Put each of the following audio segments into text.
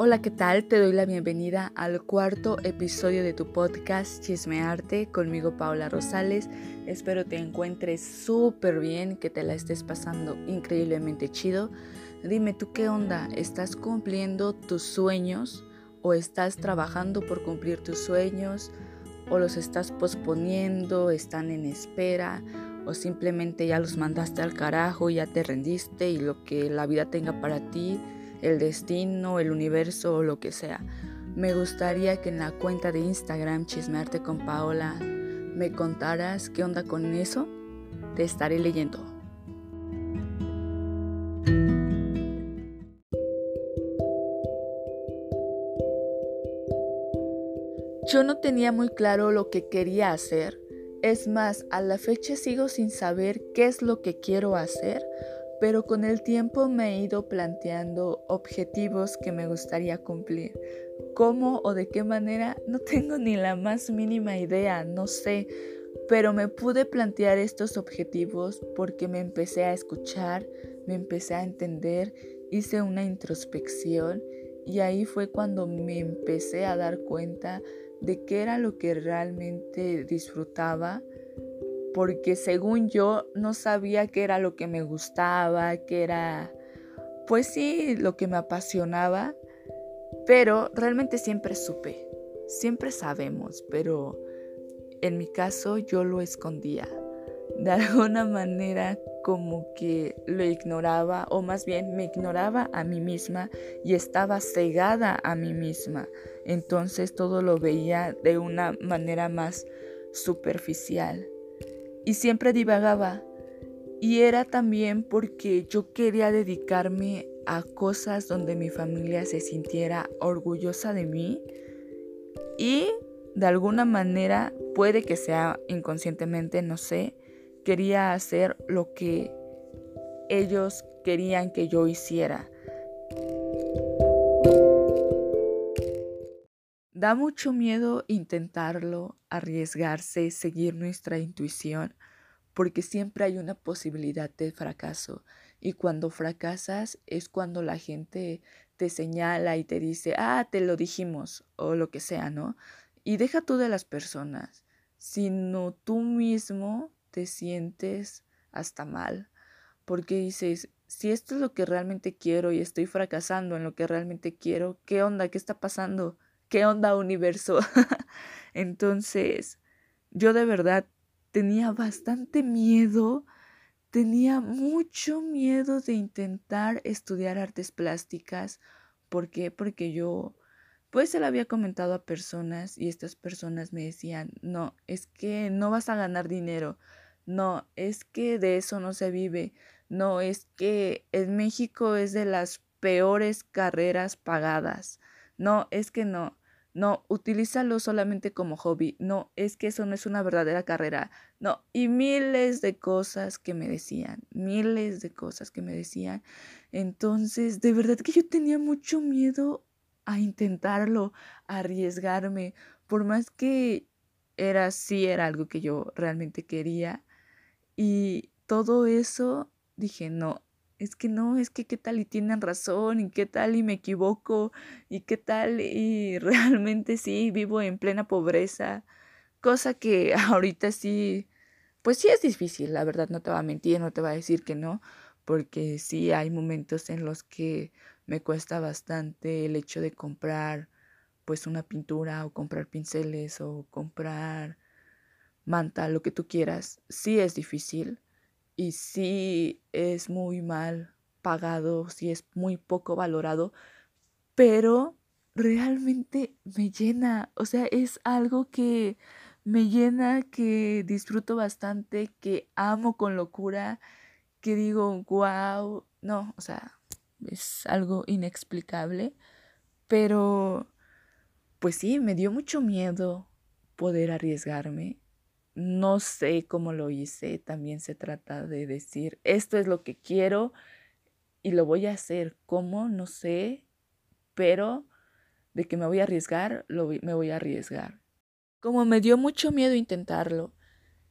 Hola, ¿qué tal? Te doy la bienvenida al cuarto episodio de tu podcast Chismearte conmigo Paula Rosales. Espero te encuentres súper bien, que te la estés pasando increíblemente chido. Dime tú qué onda, ¿estás cumpliendo tus sueños o estás trabajando por cumplir tus sueños o los estás posponiendo, están en espera o simplemente ya los mandaste al carajo, ya te rendiste y lo que la vida tenga para ti el destino, el universo o lo que sea. Me gustaría que en la cuenta de Instagram Chismearte con Paola me contaras qué onda con eso. Te estaré leyendo. Yo no tenía muy claro lo que quería hacer. Es más, a la fecha sigo sin saber qué es lo que quiero hacer pero con el tiempo me he ido planteando objetivos que me gustaría cumplir. ¿Cómo o de qué manera? No tengo ni la más mínima idea, no sé, pero me pude plantear estos objetivos porque me empecé a escuchar, me empecé a entender, hice una introspección y ahí fue cuando me empecé a dar cuenta de qué era lo que realmente disfrutaba porque según yo no sabía qué era lo que me gustaba, qué era, pues sí, lo que me apasionaba, pero realmente siempre supe, siempre sabemos, pero en mi caso yo lo escondía. De alguna manera como que lo ignoraba o más bien me ignoraba a mí misma y estaba cegada a mí misma. Entonces todo lo veía de una manera más superficial y siempre divagaba. Y era también porque yo quería dedicarme a cosas donde mi familia se sintiera orgullosa de mí y de alguna manera, puede que sea inconscientemente, no sé, quería hacer lo que ellos querían que yo hiciera. Da mucho miedo intentarlo, arriesgarse, seguir nuestra intuición, porque siempre hay una posibilidad de fracaso. Y cuando fracasas es cuando la gente te señala y te dice, ah, te lo dijimos, o lo que sea, ¿no? Y deja tú de las personas, sino tú mismo te sientes hasta mal, porque dices, si esto es lo que realmente quiero y estoy fracasando en lo que realmente quiero, ¿qué onda? ¿Qué está pasando? ¿Qué onda universo? Entonces, yo de verdad tenía bastante miedo, tenía mucho miedo de intentar estudiar artes plásticas. ¿Por qué? Porque yo, pues se lo había comentado a personas y estas personas me decían, no, es que no vas a ganar dinero, no, es que de eso no se vive, no, es que en México es de las peores carreras pagadas, no, es que no, no, utilízalo solamente como hobby. No, es que eso no es una verdadera carrera. No, y miles de cosas que me decían, miles de cosas que me decían. Entonces, de verdad que yo tenía mucho miedo a intentarlo, a arriesgarme, por más que era sí era algo que yo realmente quería. Y todo eso dije, no, es que no, es que qué tal y tienen razón y qué tal y me equivoco y qué tal y realmente sí vivo en plena pobreza, cosa que ahorita sí, pues sí es difícil, la verdad no te va a mentir, no te va a decir que no, porque sí hay momentos en los que me cuesta bastante el hecho de comprar pues una pintura o comprar pinceles o comprar manta, lo que tú quieras, sí es difícil y sí es muy mal pagado, sí es muy poco valorado, pero realmente me llena, o sea, es algo que me llena, que disfruto bastante, que amo con locura, que digo, wow, no, o sea, es algo inexplicable, pero pues sí, me dio mucho miedo poder arriesgarme, no sé cómo lo hice, también se trata de decir, esto es lo que quiero y lo voy a hacer. ¿Cómo? No sé, pero de que me voy a arriesgar, lo, me voy a arriesgar. Como me dio mucho miedo intentarlo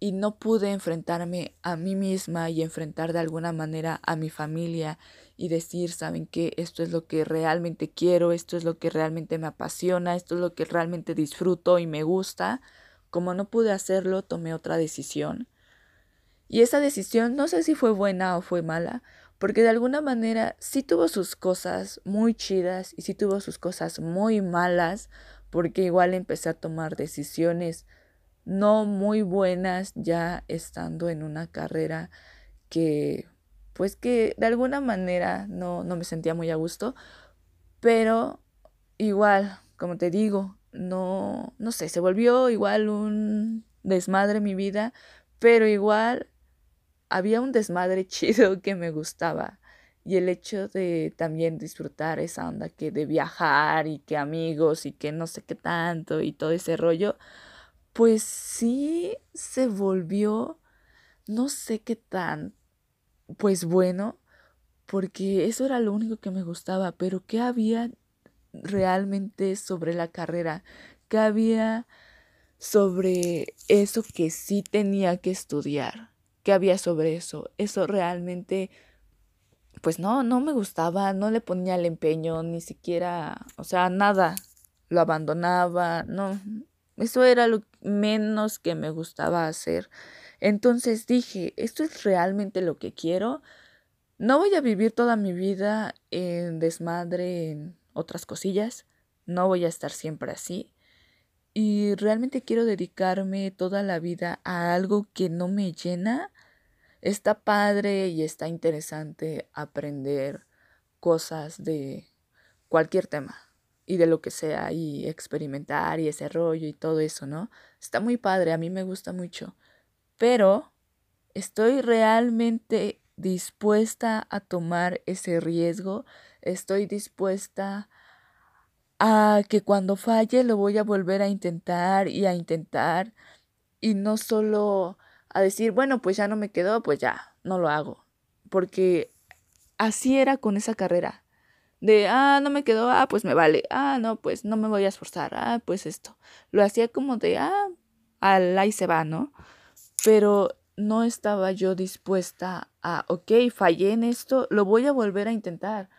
y no pude enfrentarme a mí misma y enfrentar de alguna manera a mi familia y decir, saben qué, esto es lo que realmente quiero, esto es lo que realmente me apasiona, esto es lo que realmente disfruto y me gusta. Como no pude hacerlo, tomé otra decisión. Y esa decisión no sé si fue buena o fue mala, porque de alguna manera sí tuvo sus cosas muy chidas y sí tuvo sus cosas muy malas, porque igual empecé a tomar decisiones no muy buenas ya estando en una carrera que pues que de alguna manera no, no me sentía muy a gusto, pero igual, como te digo, no, no sé, se volvió igual un desmadre mi vida, pero igual había un desmadre chido que me gustaba. Y el hecho de también disfrutar esa onda que de viajar y que amigos y que no sé qué tanto y todo ese rollo, pues sí se volvió, no sé qué tan, pues bueno, porque eso era lo único que me gustaba, pero ¿qué había realmente sobre la carrera? ¿Qué había sobre eso que sí tenía que estudiar? ¿Qué había sobre eso? Eso realmente, pues no, no me gustaba, no le ponía el empeño, ni siquiera, o sea, nada, lo abandonaba, no, eso era lo menos que me gustaba hacer. Entonces dije, ¿esto es realmente lo que quiero? No voy a vivir toda mi vida en desmadre, en otras cosillas. No voy a estar siempre así. Y realmente quiero dedicarme toda la vida a algo que no me llena. Está padre y está interesante aprender cosas de cualquier tema y de lo que sea y experimentar y ese rollo y todo eso, ¿no? Está muy padre, a mí me gusta mucho, pero estoy realmente dispuesta a tomar ese riesgo, estoy dispuesta a que cuando falle lo voy a volver a intentar y a intentar y no solo a decir, bueno, pues ya no me quedó, pues ya, no lo hago, porque así era con esa carrera de, ah, no me quedó, ah, pues me vale, ah, no, pues no me voy a esforzar, ah, pues esto. Lo hacía como de, ah, al ahí se va, ¿no? Pero no estaba yo dispuesta a, ok, fallé en esto, lo voy a volver a intentar,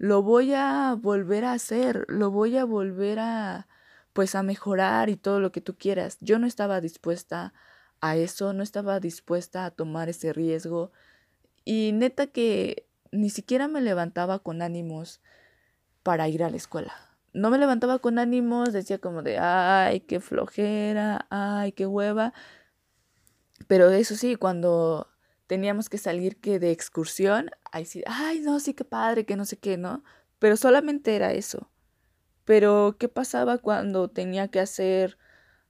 lo voy a volver a hacer, lo voy a volver a, pues a mejorar y todo lo que tú quieras. Yo no estaba dispuesta a eso, no estaba dispuesta a tomar ese riesgo. Y neta que ni siquiera me levantaba con ánimos para ir a la escuela. No me levantaba con ánimos, decía como de, ay, qué flojera, ay, qué hueva. Pero eso sí, cuando teníamos que salir que de excursión, ahí sí, ay, no, sí, qué padre, que no sé qué, ¿no? Pero solamente era eso. Pero, ¿qué pasaba cuando tenía que hacer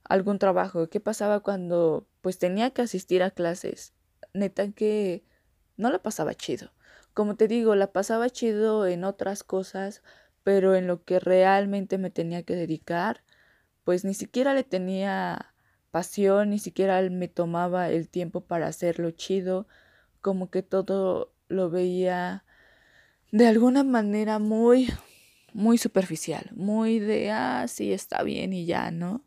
algún trabajo? ¿Qué pasaba cuando, pues, tenía que asistir a clases? Neta que no la pasaba chido. Como te digo, la pasaba chido en otras cosas, pero en lo que realmente me tenía que dedicar, pues ni siquiera le tenía pasión, ni siquiera me tomaba el tiempo para hacerlo chido, como que todo lo veía de alguna manera muy, muy superficial, muy de, ah, sí, está bien y ya, ¿no?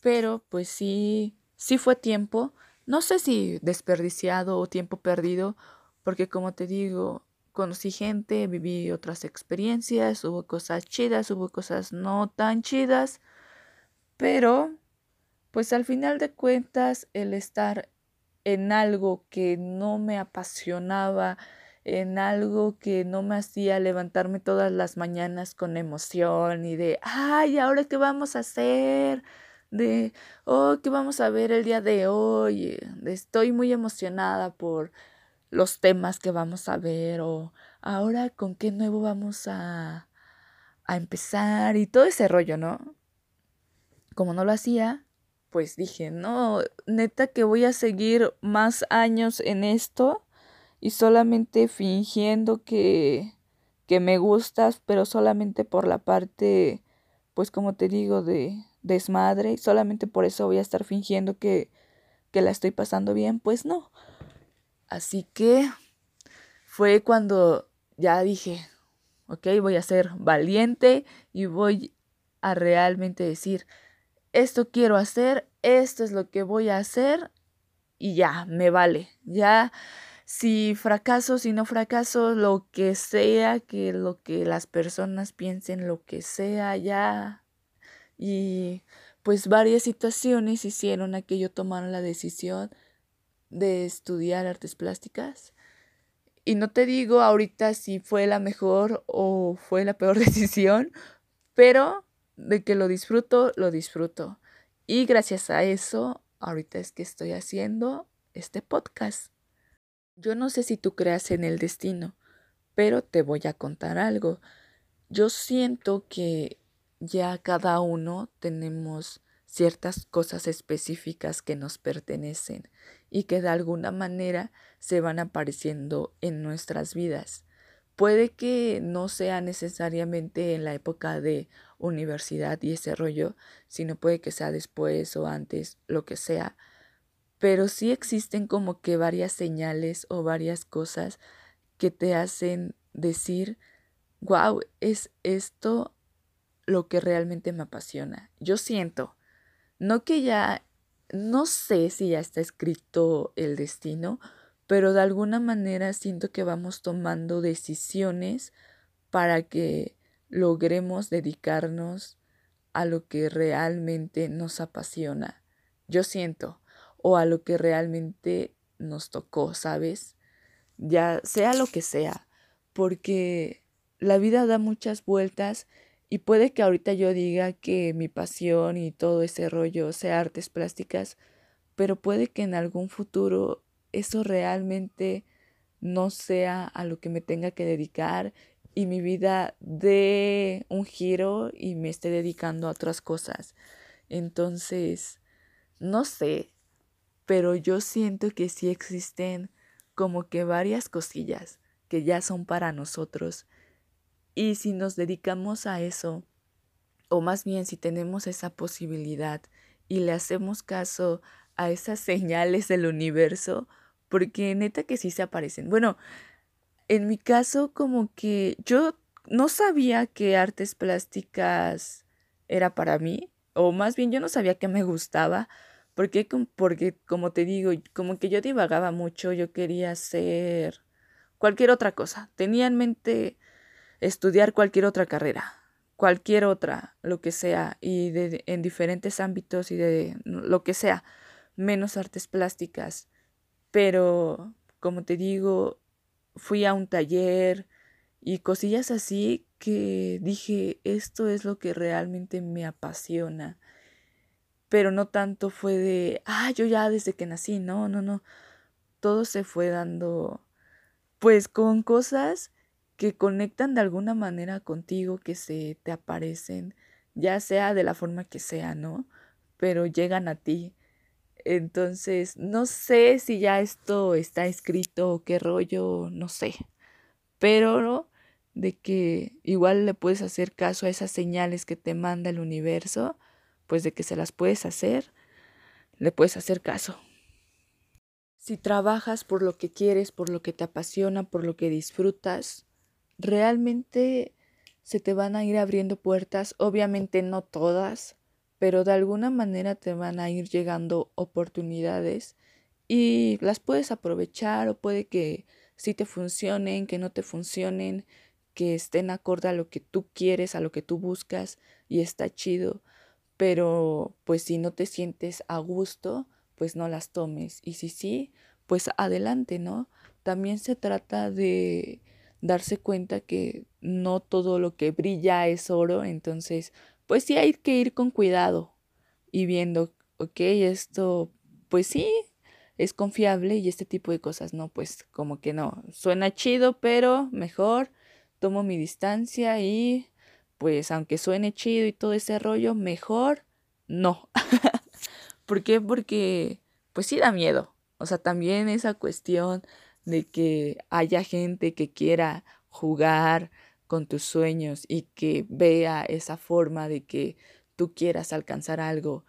Pero pues sí, sí fue tiempo, no sé si desperdiciado o tiempo perdido, porque como te digo, conocí gente, viví otras experiencias, hubo cosas chidas, hubo cosas no tan chidas, pero pues al final de cuentas el estar en algo que no me apasionaba, en algo que no me hacía levantarme todas las mañanas con emoción y de, ay, ahora qué vamos a hacer, de, oh, qué vamos a ver el día de hoy, estoy muy emocionada por los temas que vamos a ver o ahora con qué nuevo vamos a, a empezar y todo ese rollo, ¿no? Como no lo hacía, pues dije, no, neta que voy a seguir más años en esto y solamente fingiendo que, que me gustas, pero solamente por la parte, pues como te digo, de desmadre, y solamente por eso voy a estar fingiendo que, que la estoy pasando bien, pues no. Así que fue cuando ya dije, ok, voy a ser valiente y voy a realmente decir, esto quiero hacer, esto es lo que voy a hacer y ya, me vale. Ya, si fracaso, si no fracaso, lo que sea, que lo que las personas piensen, lo que sea, ya. Y pues varias situaciones hicieron a que yo tomara la decisión de estudiar artes plásticas. Y no te digo ahorita si fue la mejor o fue la peor decisión, pero de que lo disfruto, lo disfruto. Y gracias a eso, ahorita es que estoy haciendo este podcast. Yo no sé si tú creas en el destino, pero te voy a contar algo. Yo siento que ya cada uno tenemos ciertas cosas específicas que nos pertenecen y que de alguna manera se van apareciendo en nuestras vidas. Puede que no sea necesariamente en la época de universidad y ese rollo, sino puede que sea después o antes, lo que sea. Pero sí existen como que varias señales o varias cosas que te hacen decir, wow, es esto lo que realmente me apasiona. Yo siento, no que ya, no sé si ya está escrito el destino, pero de alguna manera siento que vamos tomando decisiones para que logremos dedicarnos a lo que realmente nos apasiona. Yo siento, o a lo que realmente nos tocó, ¿sabes? Ya sea lo que sea, porque la vida da muchas vueltas y puede que ahorita yo diga que mi pasión y todo ese rollo sea artes plásticas, pero puede que en algún futuro eso realmente no sea a lo que me tenga que dedicar y mi vida dé un giro y me esté dedicando a otras cosas. Entonces, no sé, pero yo siento que sí existen como que varias cosillas que ya son para nosotros. Y si nos dedicamos a eso, o más bien si tenemos esa posibilidad y le hacemos caso a esas señales del universo, porque neta que sí se aparecen. Bueno, en mi caso como que yo no sabía que artes plásticas era para mí, o más bien yo no sabía que me gustaba, porque, porque como te digo, como que yo divagaba mucho, yo quería hacer cualquier otra cosa. Tenía en mente estudiar cualquier otra carrera cualquier otra, lo que sea, y de, en diferentes ámbitos y de lo que sea, menos artes plásticas. Pero, como te digo, fui a un taller y cosillas así que dije, esto es lo que realmente me apasiona. Pero no tanto fue de, ah, yo ya desde que nací, no, no, no. Todo se fue dando, pues, con cosas que conectan de alguna manera contigo, que se te aparecen, ya sea de la forma que sea, ¿no? Pero llegan a ti. Entonces, no sé si ya esto está escrito o qué rollo, no sé. Pero de que igual le puedes hacer caso a esas señales que te manda el universo, pues de que se las puedes hacer, le puedes hacer caso. Si trabajas por lo que quieres, por lo que te apasiona, por lo que disfrutas, realmente se te van a ir abriendo puertas, obviamente no todas, pero de alguna manera te van a ir llegando oportunidades y las puedes aprovechar o puede que sí te funcionen, que no te funcionen, que estén acorde a lo que tú quieres, a lo que tú buscas y está chido, pero pues si no te sientes a gusto, pues no las tomes y si sí, pues adelante, ¿no? También se trata de darse cuenta que no todo lo que brilla es oro, entonces pues sí hay que ir con cuidado y viendo, ok, esto pues sí es confiable y este tipo de cosas, no, pues como que no, suena chido, pero mejor tomo mi distancia y pues aunque suene chido y todo ese rollo, mejor no. ¿Por qué? Porque pues sí da miedo. O sea, también esa cuestión de que haya gente que quiera jugar con tus sueños y que vea esa forma de que tú quieras alcanzar algo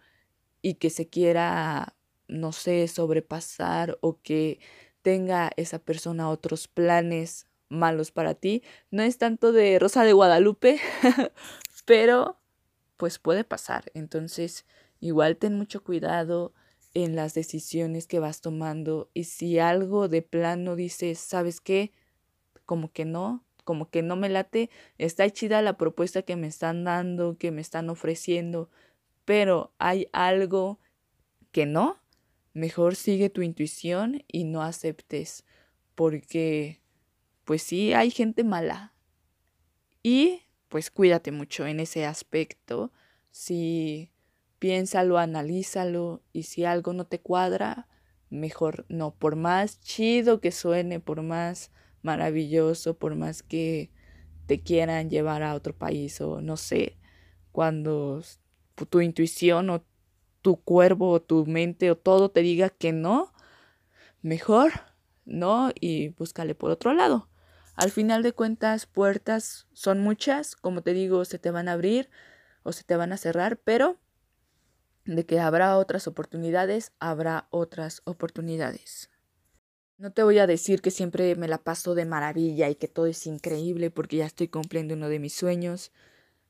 y que se quiera, no sé, sobrepasar o que tenga esa persona otros planes malos para ti. No es tanto de Rosa de Guadalupe, pero pues puede pasar. Entonces, igual ten mucho cuidado en las decisiones que vas tomando y si algo de plano dices, ¿sabes qué? Como que no, como que no me late, está chida la propuesta que me están dando, que me están ofreciendo, pero hay algo que no, mejor sigue tu intuición y no aceptes, porque pues sí, hay gente mala. Y pues cuídate mucho en ese aspecto. Si piénsalo, analízalo y si algo no te cuadra, mejor no. Por más chido que suene, por más maravilloso, por más que te quieran llevar a otro país o no sé, cuando tu intuición o tu cuerpo o tu mente o todo te diga que no, mejor no y búscale por otro lado. Al final de cuentas, puertas son muchas, como te digo, se te van a abrir o se te van a cerrar, pero de que habrá otras oportunidades, habrá otras oportunidades. No te voy a decir que siempre me la paso de maravilla y que todo es increíble porque ya estoy cumpliendo uno de mis sueños.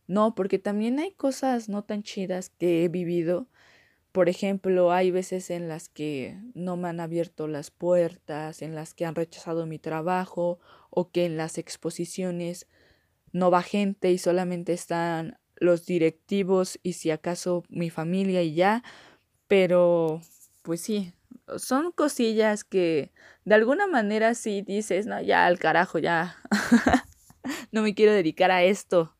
No, porque también hay cosas no tan chidas que he vivido. Por ejemplo, hay veces en las que no me han abierto las puertas, en las que han rechazado mi trabajo o que en las exposiciones no va gente y solamente están los directivos y si acaso mi familia y ya, pero pues sí, son cosillas que de alguna manera sí dices, no, ya al carajo, ya no me quiero dedicar a esto.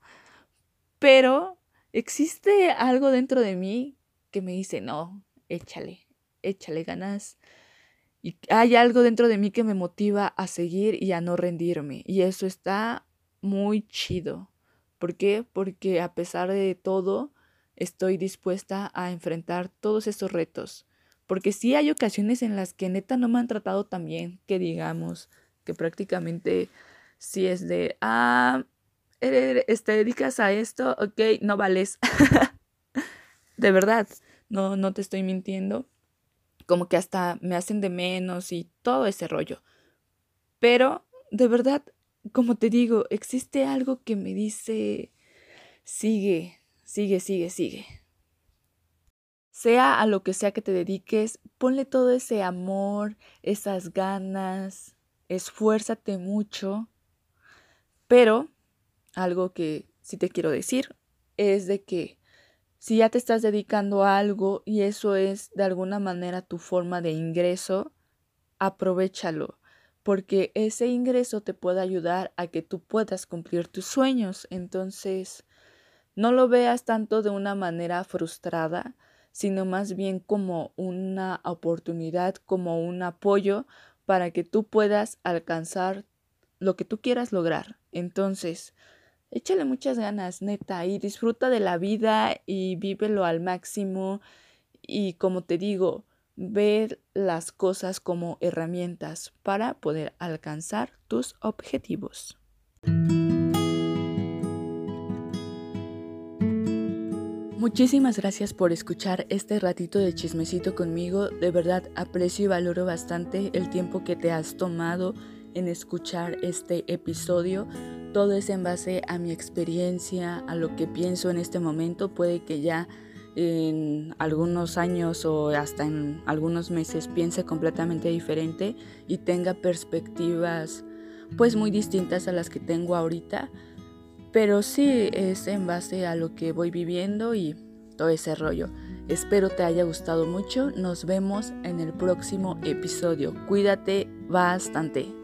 Pero existe algo dentro de mí que me dice, no, échale, échale ganas. Y hay algo dentro de mí que me motiva a seguir y a no rendirme. Y eso está muy chido. ¿Por qué? Porque a pesar de todo, estoy dispuesta a enfrentar todos estos retos. Porque sí hay ocasiones en las que neta no me han tratado tan bien, que digamos, que prácticamente sí es de, ah, te dedicas a esto, ok, no vales. de verdad, no, no te estoy mintiendo. Como que hasta me hacen de menos y todo ese rollo. Pero, de verdad, como te digo, existe algo que me dice, sigue, sigue, sigue, sigue. Sea a lo que sea que te dediques, ponle todo ese amor, esas ganas, esfuérzate mucho. Pero algo que sí te quiero decir es de que si ya te estás dedicando a algo y eso es de alguna manera tu forma de ingreso, aprovechalo porque ese ingreso te puede ayudar a que tú puedas cumplir tus sueños. Entonces, no lo veas tanto de una manera frustrada, sino más bien como una oportunidad, como un apoyo para que tú puedas alcanzar lo que tú quieras lograr. Entonces, échale muchas ganas, neta, y disfruta de la vida y vívelo al máximo. Y como te digo, ver las cosas como herramientas para poder alcanzar tus objetivos. Muchísimas gracias por escuchar este ratito de chismecito conmigo. De verdad aprecio y valoro bastante el tiempo que te has tomado en escuchar este episodio. Todo es en base a mi experiencia, a lo que pienso en este momento. Puede que ya en algunos años o hasta en algunos meses piense completamente diferente y tenga perspectivas pues muy distintas a las que tengo ahorita, pero sí es en base a lo que voy viviendo y todo ese rollo. Espero te haya gustado mucho, nos vemos en el próximo episodio. Cuídate bastante.